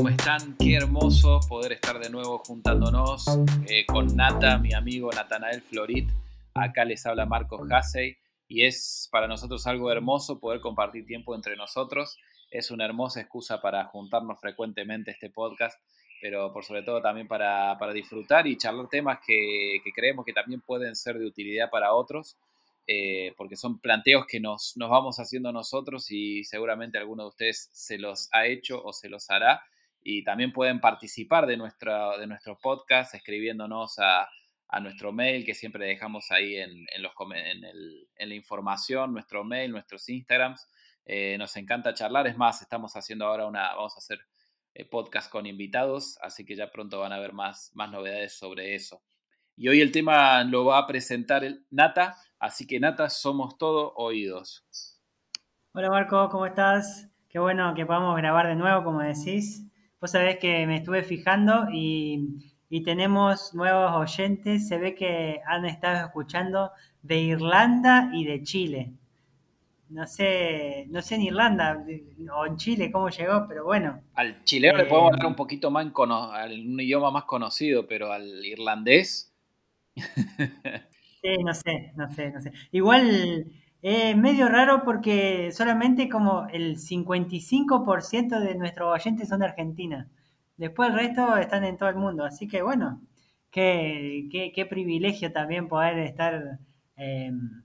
¿Cómo están? Qué hermoso poder estar de nuevo juntándonos eh, con Nata, mi amigo Natanael Florit. Acá les habla Marcos Hassey y es para nosotros algo hermoso poder compartir tiempo entre nosotros. Es una hermosa excusa para juntarnos frecuentemente este podcast, pero por sobre todo también para, disfrutar y charlar temas que, creemos que también pueden ser de utilidad para otros. Eh, porque son planteos que nos, nos, vamos haciendo nosotros y seguramente alguno de ustedes se los ha hecho o se los hará y también pueden participar de, nuestra, de nuestro podcast escribiéndonos a, nuestro mail que siempre dejamos ahí en, los, en, la información, nuestro mail, nuestros Instagrams. Eh, nos encanta charlar, es más, estamos haciendo ahora una, vamos a hacer eh, podcast con invitados, así que ya pronto van a ver más, más novedades sobre eso. Y hoy el tema lo va a presentar el Nata, así que Nata, somos todos oídos. Hola Marco, ¿cómo estás? Qué bueno que podamos grabar de nuevo, como decís. Vos sabés que me estuve fijando y, tenemos nuevos oyentes. Se ve que han estado escuchando de Irlanda y de Chile. No sé, no sé en Irlanda o en Chile cómo llegó, pero bueno. Al chileno le podemos hablar eh, un poquito más en un idioma más conocido, pero al irlandés. sí, no sé, no sé, no sé. Igual es medio raro porque solamente como el 55% de nuestros oyentes son de Argentina. Después el resto están en todo el mundo. Así que bueno, qué, qué, privilegio también poder estar em,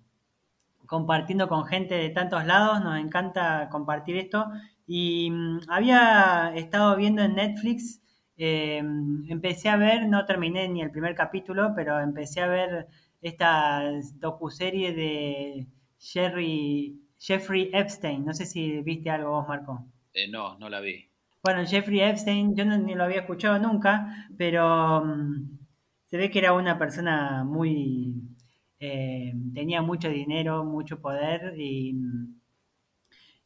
compartiendo con gente de tantos lados. Nos encanta compartir esto. Y mm, había estado viendo en Netflix, em, empecé a ver, no terminé ni el primer capítulo, pero empecé a ver esta docuserie de Jerry, Jeffrey Epstein. No sé si viste algo vos, Marco. Eh, no, no la vi. Bueno, Jeffrey Epstein, yo no, ni lo había escuchado nunca, pero mm, se ve que era una persona muy... Eh, tenía mucho dinero, mucho poder y,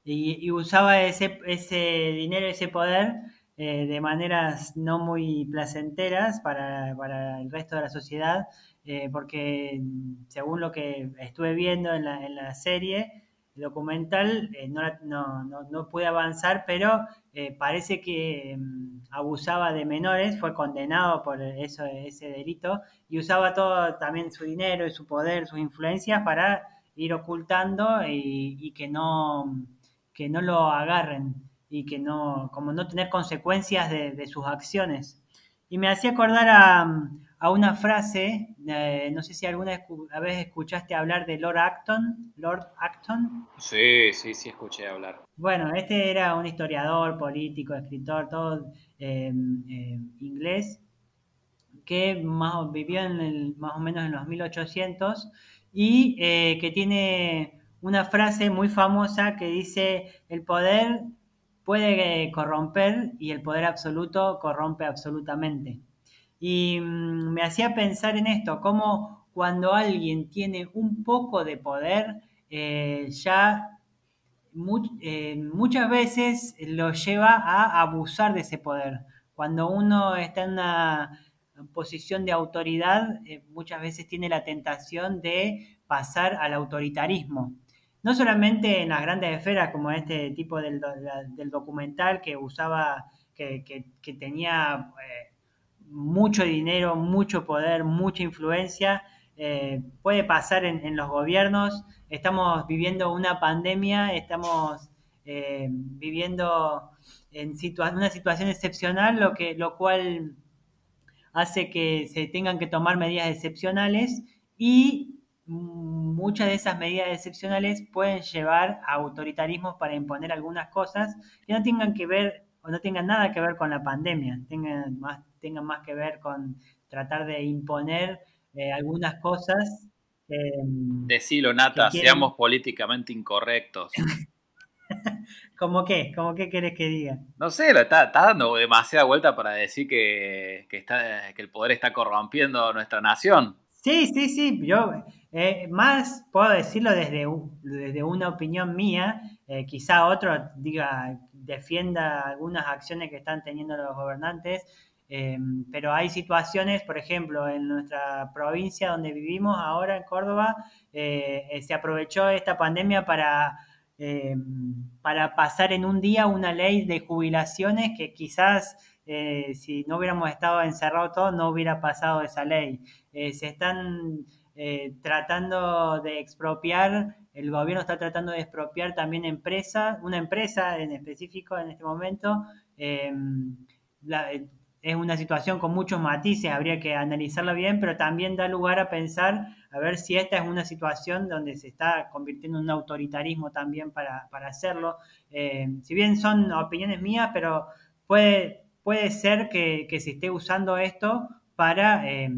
y, usaba ese, ese dinero, ese poder eh, de maneras no muy placenteras para, para el resto de la sociedad eh, porque según lo que estuve viendo en la, en la serie documental, eh, no, no, no, pude avanzar, pero parece que mm, abusaba de menores, fue condenado por eso, ese delito, y usaba todo también su dinero y su poder, sus influencias para ir ocultando y, que, no, que no lo agarren y que no, como no tener consecuencias de, de sus acciones. Y me hacía acordar a, a una frase, eh, no sé si alguna vez escuchaste hablar de Lord Acton, Lord Acton. Sí, sí, sí escuché hablar. Bueno, este era un historiador, político, escritor, todo em, em, inglés, que más, vivió en el, más o menos en los 1800 y eh, que tiene una frase muy famosa que dice, el poder puede corromper y el poder absoluto corrompe absolutamente. Y mm, me hacía pensar en esto, cómo cuando alguien tiene un poco de poder, eh, ya eh, muchas veces lo lleva a abusar de ese poder. Cuando uno está en una posición de autoridad, eh, muchas veces tiene la tentación de pasar al autoritarismo. No solamente en las grandes esferas, como este tipo del, documental que usaba, que, tenía mucho dinero, mucho poder, mucha influencia. Eh, puede pasar en, los gobiernos. Estamos viviendo una pandemia, estamos eh, viviendo en una situación excepcional, lo, que, lo cual hace que se tengan que tomar medidas excepcionales y muchas de esas medidas excepcionales pueden llevar a autoritarismos para imponer algunas cosas que no tengan que ver o no tengan nada que ver con la pandemia, tengan más tengan más que ver con tratar de imponer eh, algunas cosas. Eh, Decilo, Nata, seamos políticamente incorrectos. ¿Cómo qué? ¿Cómo qué querés que diga? No sé, lo está, dando demasiada vuelta para decir que, está, que el poder está corrompiendo a nuestra nación. Sí, sí, sí. Yo eh, más puedo decirlo desde, desde una opinión mía. Eh, quizá otro diga, defienda algunas acciones que están teniendo los gobernantes. Em, pero hay situaciones, por ejemplo, en nuestra provincia donde vivimos ahora, en Córdoba, eh, eh, se aprovechó esta pandemia para eh, para pasar en un día una ley de jubilaciones que quizás eh, si no hubiéramos estado encerrados todos no hubiera pasado esa ley. se están tratando de expropiar, el gobierno está tratando de expropiar también empresas, una empresa en específico en este momento. La, es una situación con muchos matices, habría que analizarla bien, pero también da lugar a pensar a ver si esta es una situación donde se está convirtiendo en un autoritarismo también para, hacerlo. Eh, si bien son opiniones mías, pero puede, puede ser que, se esté usando esto para, eh,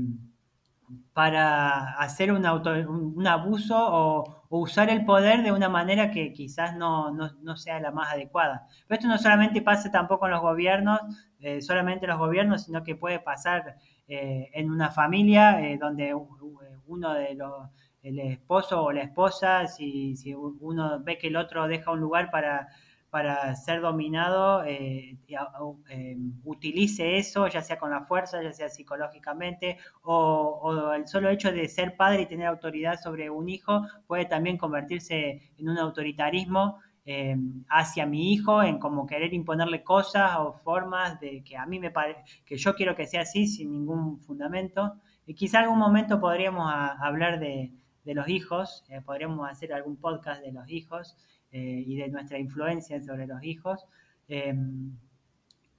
para hacer un, un abuso o, usar el poder de una manera que quizás no, no, sea la más adecuada. Pero esto no solamente pasa tampoco en los gobiernos, eh, solamente en los gobiernos, sino que puede pasar en una familia donde uno de los, el esposo o la esposa, si, si uno ve que el otro deja un lugar para, para ser dominado, eh, eh, utilice eso, ya sea con la fuerza, ya sea psicológicamente, o, el solo hecho de ser padre y tener autoridad sobre un hijo puede también convertirse en un autoritarismo eh, hacia mi hijo, en como querer imponerle cosas o formas de que a mí me parece, que yo quiero que sea así sin ningún fundamento. Y quizá algún momento podríamos hablar de, los hijos, eh, podríamos hacer algún podcast de los hijos eh, y de nuestra influencia sobre los hijos. Em,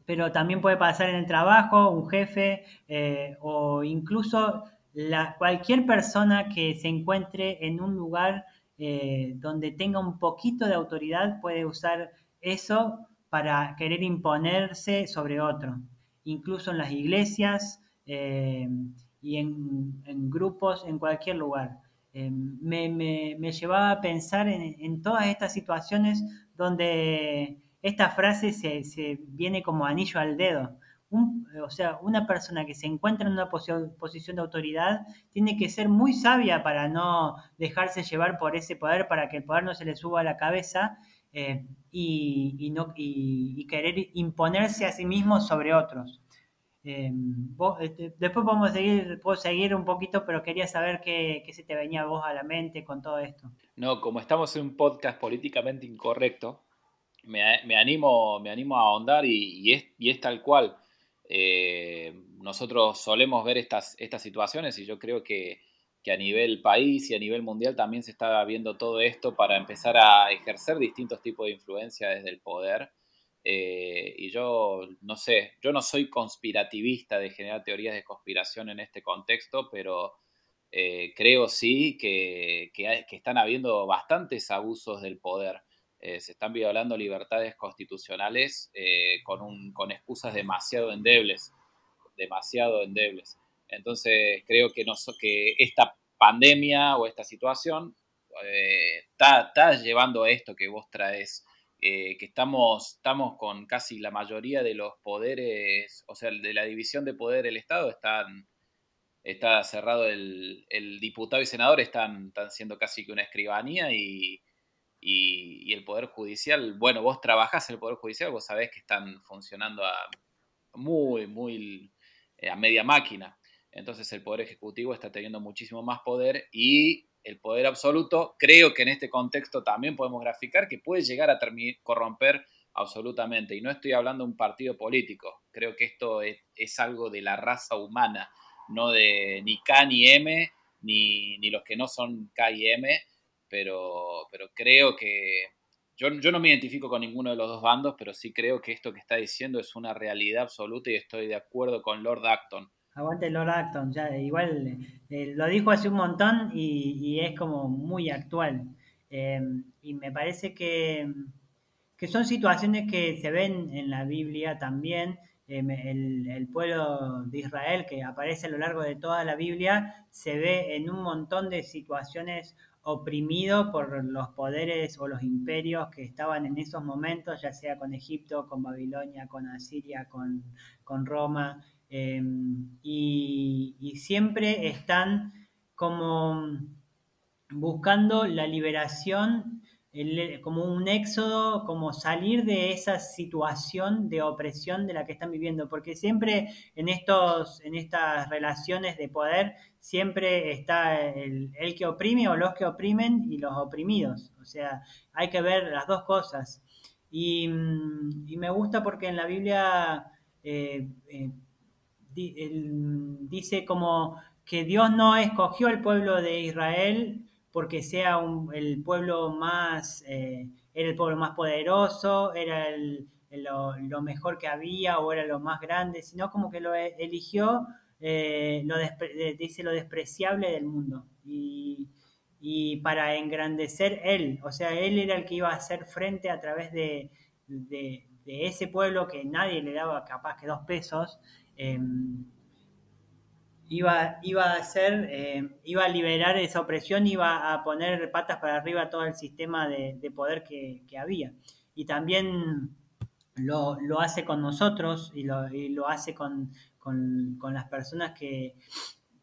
pero también puede pasar en el trabajo, un jefe eh, o incluso la, cualquier persona que se encuentre en un lugar donde tenga un poquito de autoridad puede usar eso para querer imponerse sobre otro. Incluso en las iglesias, y en, grupos en cualquier lugar. Eh, me, me, llevaba a pensar en, todas estas situaciones donde esta frase se, se viene como anillo al dedo. o sea, una persona que se encuentra en una posición de autoridad tiene que ser muy sabia para no dejarse llevar por ese poder, para que el poder no se le suba a la cabeza eh, y, y, no, y, querer imponerse a sí mismo sobre otros. Em, este, después seguir, puedo seguir un poquito, pero quería saber qué, se te venía a vos a la mente con todo esto. No, como estamos en un podcast políticamente incorrecto, me, animo, me animo a ahondar y, es, tal cual. Eh, nosotros solemos ver estas, estas situaciones y yo creo que, que, a nivel país y a nivel mundial también se está viendo todo esto para empezar a ejercer distintos tipos de influencia desde el poder. Eh, y yo no sé, yo no soy conspirativista de generar teorías de conspiración en este contexto, pero eh, creo sí que, que, están habiendo bastantes abusos del poder. Eh, se están violando libertades constitucionales con, un, con excusas demasiado endebles, demasiado endebles. Entonces creo que, no, que esta pandemia o esta situación está llevando a esto que vos traes eh, que estamos, estamos con casi la mayoría de los poderes, o sea, de la división de poder del Estado, están, está cerrado el, diputado y senador, están, están siendo casi que una escribanía y, y, el Poder Judicial, bueno, vos trabajás en el Poder Judicial, vos sabés que están funcionando a muy, muy eh, a media máquina. Entonces el Poder Ejecutivo está teniendo muchísimo más poder y el poder absoluto, creo que en este contexto también podemos graficar que puede llegar a corromper absolutamente. Y no estoy hablando de un partido político, creo que esto es, algo de la raza humana, no de ni K ni M, ni, los que no son K y M, pero, pero creo que yo, yo no me identifico con ninguno de los dos bandos, pero sí creo que esto que está diciendo es una realidad absoluta y estoy de acuerdo con Lord Acton Aguante Lord Acton, ya igual eh, lo dijo hace un montón y, es como muy actual. Em, y me parece que, que, son situaciones que se ven en la Biblia también. Em, el, el, pueblo de Israel que aparece a lo largo de toda la Biblia se ve en un montón de situaciones oprimido por los poderes o los imperios que estaban en esos momentos, ya sea con Egipto, con Babilonia, con Asiria, con, con Roma. Em, y, siempre están como buscando la liberación como un éxodo, como salir de esa situación de opresión de la que están viviendo, porque siempre en, estos, en estas relaciones de poder, siempre está el, el, que oprime o los que oprimen y los oprimidos, o sea, hay que ver las dos cosas. Y, mm, me gusta porque en la Biblia eh, eh, dice como que Dios no escogió el pueblo de Israel porque sea el pueblo más, eh, era el pueblo más poderoso, era lo, mejor que había o era lo más grande, sino como que lo e, eligió, lo dice lo despreciable del mundo. Y, para engrandecer él, o sea, él era el que iba a hacer frente a través de, de ese pueblo que nadie le daba capaz que dos pesos, em, iba, iba a em, iba a liberar esa opresión, iba a poner patas para arriba todo el sistema de, poder que, había. Y también lo, hace con nosotros y lo, hace con, las personas que,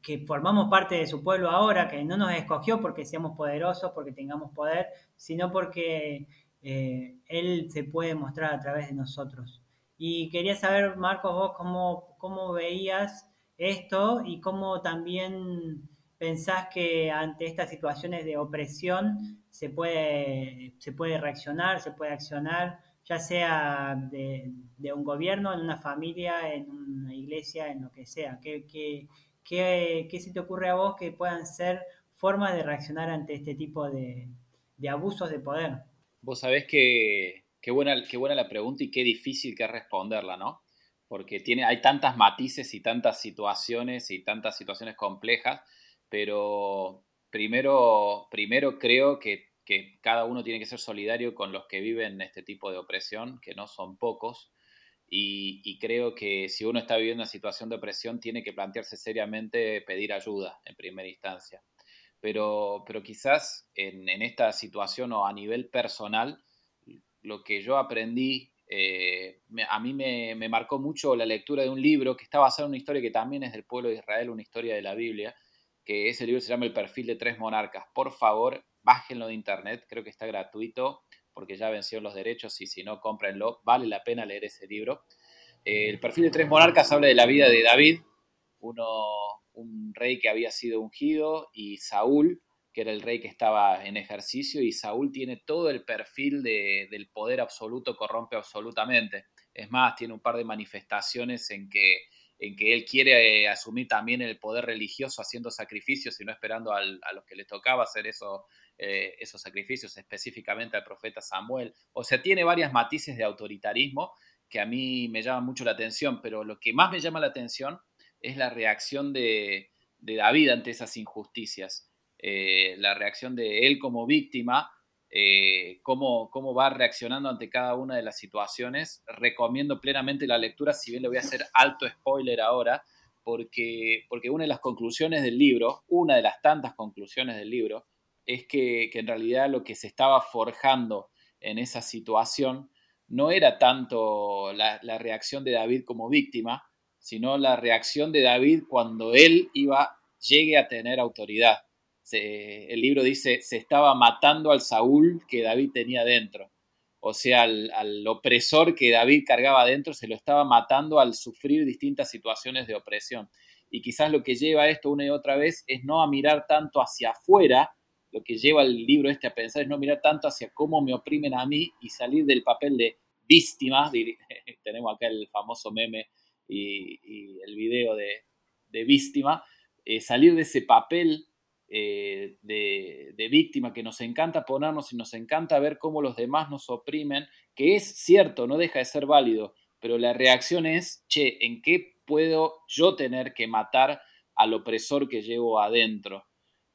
que formamos parte de su pueblo ahora, que no nos escogió porque seamos poderosos, porque tengamos poder, sino porque eh, Él se puede mostrar a través de nosotros. Y quería saber, Marcos, vos cómo, cómo veías esto y cómo también pensás que ante estas situaciones de opresión se puede, se puede reaccionar, se puede accionar, ya sea de, un gobierno, en una familia, en una iglesia, en lo que sea. ¿Qué, qué, qué, qué se te ocurre a vos que puedan ser formas de reaccionar ante este tipo de, de abusos de poder? Vos sabés que qué buena, qué buena la pregunta y qué difícil que es responderla, ¿no? Porque tiene, hay tantas matices y tantas situaciones y tantas situaciones complejas, pero primero, primero creo que, cada uno tiene que ser solidario con los que viven este tipo de opresión, que no son pocos, y, y, creo que si uno está viviendo una situación de opresión, tiene que plantearse seriamente pedir ayuda en primera instancia pero, pero quizás en, esta situación o a nivel personal, lo que yo aprendí, eh, a mí me, marcó mucho la lectura de un libro que está basado en una historia que también es del pueblo de Israel, una historia de la Biblia, que ese libro se llama El perfil de tres monarcas. Por favor, bájenlo de internet, creo que está gratuito porque ya vencieron los derechos y si no, cómprenlo, vale la pena leer ese libro. Eh, el perfil de tres monarcas habla de la vida de David, uno un rey que había sido ungido y Saúl, era el rey que estaba en ejercicio, y Saúl tiene todo el perfil del poder absoluto, corrompe absolutamente. Es más, tiene un par de manifestaciones en que, en que él quiere eh, asumir también el poder religioso haciendo sacrificios y no esperando a los que le tocaba hacer eso, eh, esos sacrificios, específicamente al profeta Samuel. O sea, tiene varias matices de autoritarismo que a mí me llaman mucho la atención, pero lo que más me llama la atención es la reacción de, David ante esas injusticias, eh, la reacción de él como víctima, eh, cómo, cómo, va reaccionando ante cada una de las situaciones. Recomiendo plenamente la lectura, si bien le voy a hacer alto spoiler ahora, porque, porque una de las conclusiones del libro, una de las tantas conclusiones del libro, es que, en realidad lo que se estaba forjando en esa situación no era tanto la, la reacción de David como víctima, sino la reacción de David cuando él iba, llegue a tener autoridad. El libro dice, se estaba matando al Saúl que David tenía dentro. O sea, al, opresor que David cargaba dentro, se lo estaba matando al sufrir distintas situaciones de opresión. Y quizás lo que lleva esto una y otra vez es no a mirar tanto hacia afuera, lo que lleva el libro este a pensar es no mirar tanto hacia cómo me oprimen a mí y salir del papel de víctima. Tenemos acá el famoso meme y, el video de, víctima, eh, salir de ese papel eh, de, víctima que nos encanta ponernos y nos encanta ver cómo los demás nos oprimen, que es cierto, no deja de ser válido, pero la reacción es, che, ¿en qué puedo yo tener que matar al opresor que llevo adentro?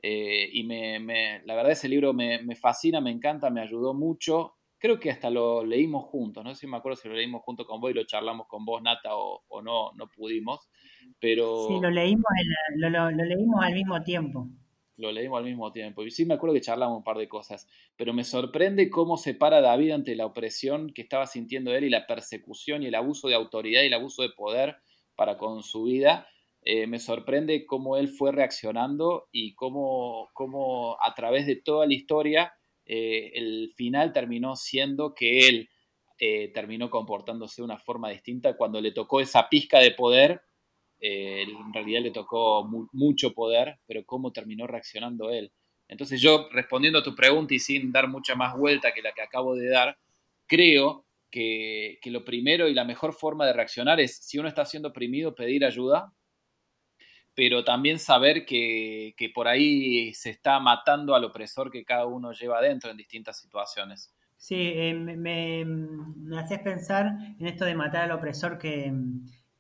Eh, y me, la verdad ese libro me, me, fascina, me encanta, me ayudó mucho creo que hasta lo leímos juntos, no sé si me acuerdo si lo leímos junto con vos y lo charlamos con vos, Nata, o, no, no pudimos, pero... Sí, lo leímos, lo, leímos al mismo tiempo. Lo leímos al mismo tiempo, y sí me acuerdo que charlamos un par de cosas, pero me sorprende cómo se para David ante la opresión que estaba sintiendo él y la persecución y el abuso de autoridad y el abuso de poder para con su vida. Eh, me sorprende cómo él fue reaccionando y cómo, cómo a través de toda la historia eh, el final terminó siendo que él eh, terminó comportándose de una forma distinta cuando le tocó esa pizca de poder. Eh, en realidad le tocó mucho poder, pero cómo terminó reaccionando él. Entonces yo, respondiendo a tu pregunta y sin dar mucha más vuelta que la que acabo de dar, creo que, que lo primero y la mejor forma de reaccionar es, si uno está siendo oprimido, pedir ayuda, pero también saber que, que, por ahí se está matando al opresor que cada uno lleva adentro en distintas situaciones. Sí, eh, me, me, haces pensar en esto de matar al opresor que,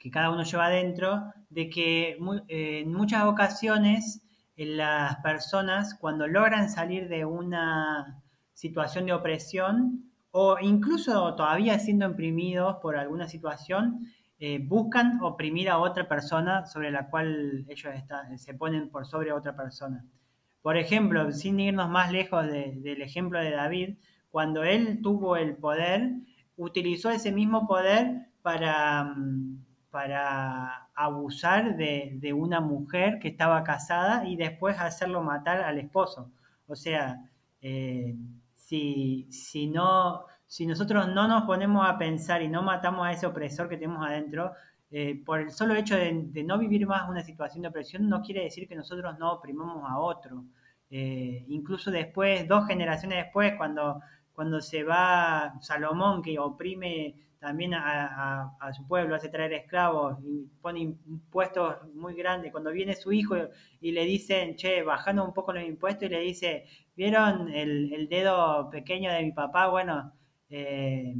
que cada uno lleva adentro, de que eh, en muchas ocasiones las personas cuando logran salir de una situación de opresión o incluso todavía siendo imprimidos por alguna situación, eh, buscan oprimir a otra persona sobre la cual ellos se ponen por sobre otra persona. Por ejemplo, sin irnos más lejos del ejemplo de David, cuando él tuvo el poder, utilizó ese mismo poder para, mm, para abusar de, una mujer que estaba casada y después hacerlo matar al esposo. O sea, eh, si, si no, si nosotros no nos ponemos a pensar y no matamos a ese opresor que tenemos adentro, eh, por el solo hecho de, no vivir más una situación de opresión, no quiere decir que nosotros no oprimamos a otro. Eh, incluso después, dos generaciones después, cuando, cuando se va Salomón, que oprime también a, su pueblo, hace traer esclavos y pone impuestos muy grandes. Cuando viene su hijo y le dicen, che, bajando un poco los impuestos y le dice, ¿vieron el, el dedo pequeño de mi papá? Bueno, eh,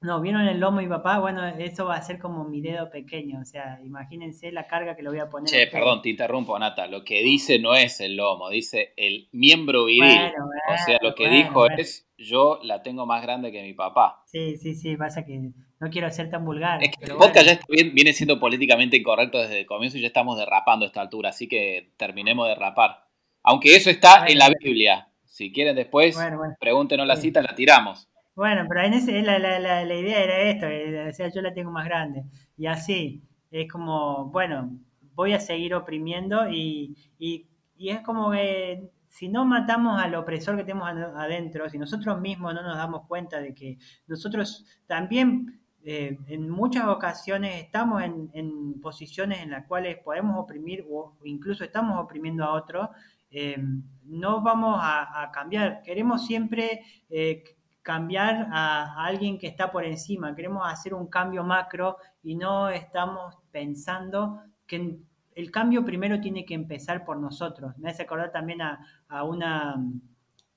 no, vieron el lomo y papá, bueno, eso va a ser como mi dedo pequeño, o sea, imagínense la carga que lo voy a poner. Che, perdón, te interrumpo, Nata, lo que dice no es el lomo, dice el miembro viril. o sea, lo que dijo es, yo la tengo más grande que mi papá. Sí, sí, sí, pasa que no quiero ser tan vulgar. Es que el podcast ya viene siendo políticamente incorrecto desde el comienzo y ya estamos derrapando a esta altura, así que terminemos de derrapar. Aunque eso está en la Biblia. Si quieren después, pregúntenos la cita, la tiramos. Bueno, pero en ese, la, la, la, la idea era esto, o sea, yo la tengo más grande. Y así, es como, bueno, voy a seguir oprimiendo y, y, y es como que si no matamos al opresor que tenemos adentro, si nosotros mismos no nos damos cuenta de que nosotros también eh, en muchas ocasiones estamos en, en, posiciones en las cuales podemos oprimir o incluso estamos oprimiendo a otro, eh, no vamos a, cambiar. Queremos siempre eh, cambiar a, alguien que está por encima, queremos hacer un cambio macro y no estamos pensando que el cambio primero tiene que empezar por nosotros. Me hace acordar también a, una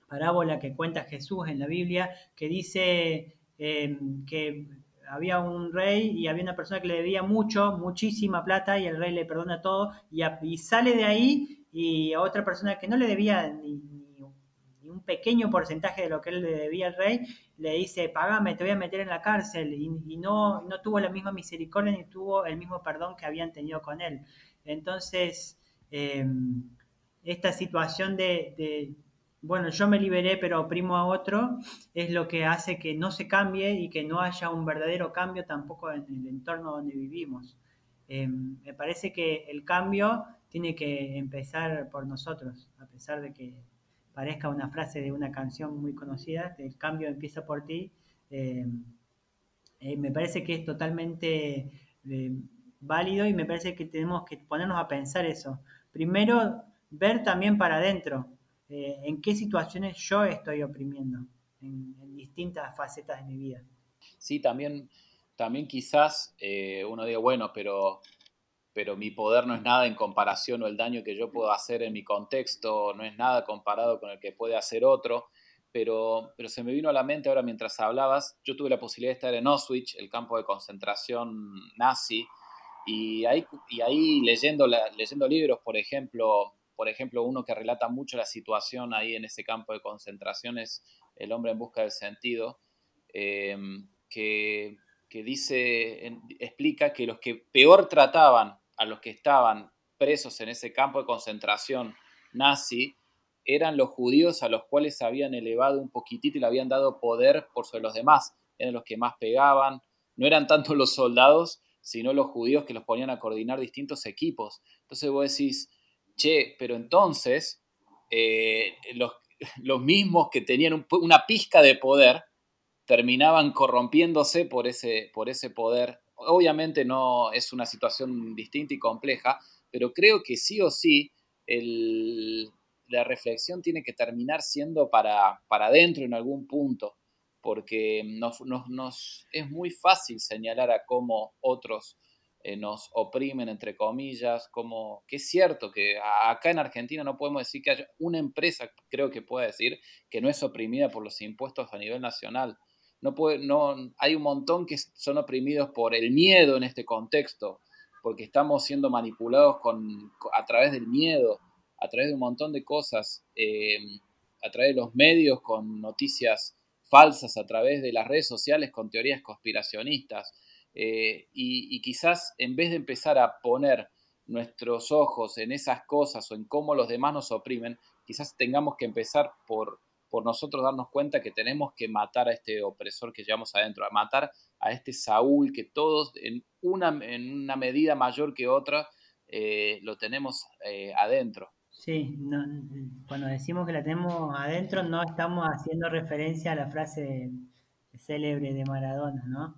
parábola que cuenta Jesús en la Biblia que dice em, que había un rey y había una persona que le debía mucho, muchísima plata y el rey le perdona todo y, y sale de ahí y a otra persona que no le debía ni, pequeño porcentaje de lo que él le debía al rey, le dice, pagame, te voy a meter en la cárcel, y, no, no tuvo la misma misericordia ni tuvo el mismo perdón que habían tenido con él. Entonces, em, esta situación de, bueno, yo me liberé pero oprimo a otro, es lo que hace que no se cambie y que no haya un verdadero cambio tampoco en el entorno donde vivimos. Em, me parece que el cambio tiene que empezar por nosotros, a pesar de que parezca una frase de una canción muy conocida, el cambio empieza por ti, eh, eh, me parece que es totalmente eh, válido y me parece que tenemos que ponernos a pensar eso. Primero, ver también para adentro, en qué situaciones yo estoy oprimiendo, en, en, distintas facetas de mi vida. Sí, también, también quizás uno diga, bueno, pero pero mi poder no es nada en comparación o el daño que yo puedo hacer en mi contexto no es nada comparado con el que puede hacer otro. Pero, pero se me vino a la mente ahora mientras hablabas, yo tuve la posibilidad de estar en Auschwitz, el campo de concentración nazi, y ahí, y ahí leyendo, leyendo libros, por ejemplo, por ejemplo, uno que relata mucho la situación ahí en ese campo de concentración es El hombre en busca del sentido, eh, que, que dice, explica que los que peor trataban a los que estaban presos en ese campo de concentración nazi eran los judíos a los cuales habían elevado un poquitito y le habían dado poder por sobre los demás. Eran los que más pegaban. No eran tanto los soldados, sino los judíos que los ponían a coordinar distintos equipos. Entonces vos decís, che, pero entonces, eh, los, los mismos que tenían una pizca de poder terminaban corrompiéndose por ese, por ese poder. Obviamente no es una situación distinta y compleja, pero creo que sí o sí la reflexión tiene que terminar siendo para, para adentro en algún punto, porque nos, es muy fácil señalar a cómo otros eh, nos oprimen, entre comillas, como que es cierto que acá en Argentina no podemos decir que haya una empresa, creo que pueda decir, que no es oprimida por los impuestos a nivel nacional. No puede, no, hay un montón que son oprimidos por el miedo en este contexto, porque estamos siendo manipulados con, a través del miedo, a través de un montón de cosas, eh, a través de los medios con noticias falsas, a través de las redes sociales con teorías conspiracionistas. Eh, y, quizás en vez de empezar a poner nuestros ojos en esas cosas o en cómo los demás nos oprimen, quizás tengamos que empezar por, por nosotros darnos cuenta que tenemos que matar a este opresor que llevamos adentro, a matar a este Saúl que todos en una, en una medida mayor que otra eh, lo tenemos eh, adentro. Sí, cuando decimos que la tenemos adentro no estamos haciendo referencia a la frase célebre de Maradona, ¿no?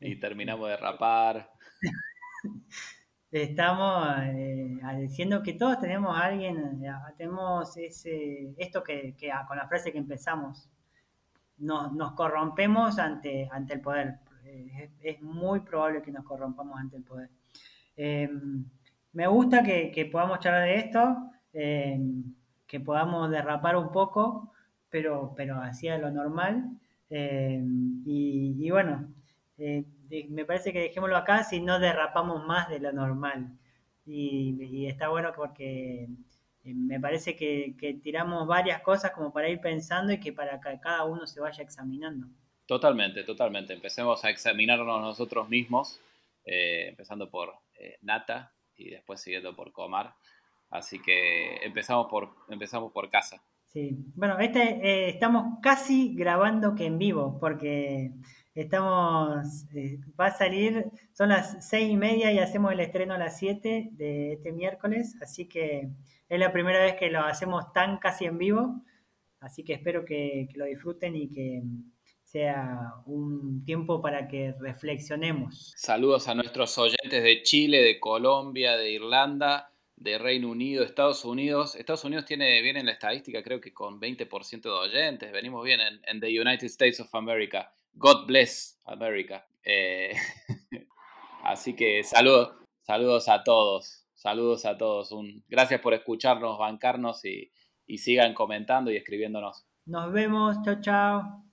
y terminamos de rapar. Estamos eh, diciendo que todos tenemos a alguien, eh, tenemos ese, esto que, con la frase que empezamos, nos, nos corrompemos ante, ante el poder. Eh, es, muy probable que nos corrompamos ante el poder. Em, me gusta que, podamos charlar de esto, em, que podamos derrapar un poco, pero, pero hacia lo normal. Em, y, bueno, eh, me parece que dejémoslo acá si no derrapamos más de lo normal. Y, está bueno porque eh, me parece que, tiramos varias cosas como para ir pensando y que para que cada uno se vaya examinando. Totalmente, totalmente. Empecemos a examinarnos nosotros mismos, eh, empezando por Nata y después siguiendo por Comar. Así que empezamos por, empezamos por casa. Sí, bueno, este estamos casi grabando que en vivo, porque Estamos, eh, va a salir, son las seis y media y hacemos el estreno a las 7 de este miércoles, así que es la primera vez que lo hacemos tan casi en vivo, así que espero que, lo disfruten y que sea un tiempo para que reflexionemos. Saludos a nuestros oyentes de Chile, de Colombia, de Irlanda, de Reino Unido, Estados Unidos. Estados Unidos tiene bien en la estadística, creo que con 20% de oyentes. Venimos bien en, en the United States of America. God bless America. Eh, así que saludos, saludos a todos, saludos a todos. Un, gracias por escucharnos, bancarnos y, y sigan comentando y escribiéndonos. Nos vemos, chao, chao.